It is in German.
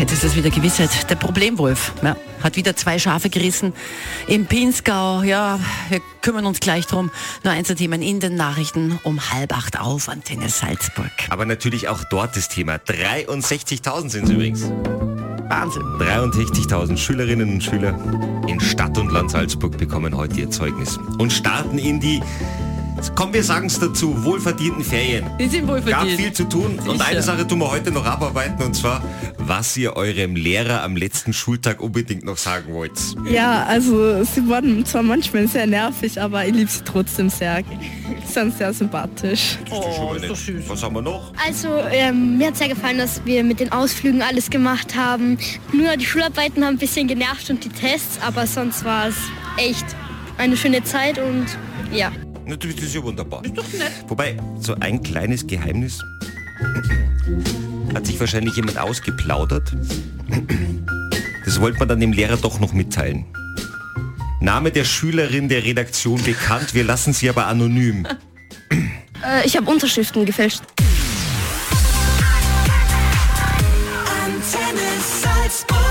jetzt ist es wieder Gewissheit. Der Problemwolf ja, hat wieder zwei Schafe gerissen im Pinzgau. Ja, wir kümmern uns gleich drum. Nur Einzelthemen in den Nachrichten um halb acht auf Antenne Salzburg. Aber natürlich auch dort das Thema. 63.000 sind es übrigens. Wahnsinn. 63.000 Schülerinnen und Schüler in Stadt und Land Salzburg bekommen heute ihr Zeugnis und starten in die Kommen wir sagen es dazu, wohlverdienten Ferien. Die sind wohlverdient. Gab viel zu tun Sicher. und eine Sache tun wir heute noch abarbeiten und zwar, was ihr eurem Lehrer am letzten Schultag unbedingt noch sagen wollt. Ja, also sie wurden zwar manchmal sehr nervig, aber ich liebe sie trotzdem sehr. Sie sind sehr sympathisch. Oh, ist doch süß. Was haben wir noch? Also ähm, mir hat sehr gefallen, dass wir mit den Ausflügen alles gemacht haben. Nur die Schularbeiten haben ein bisschen genervt und die Tests, aber sonst war es echt eine schöne Zeit und ja. Natürlich, das ist ja wunderbar. Ist doch nett. Wobei, so ein kleines Geheimnis hat sich wahrscheinlich jemand ausgeplaudert. Das wollte man dann dem Lehrer doch noch mitteilen. Name der Schülerin der Redaktion bekannt, wir lassen sie aber anonym. Äh, ich habe Unterschriften gefälscht. Antenne Salzburg.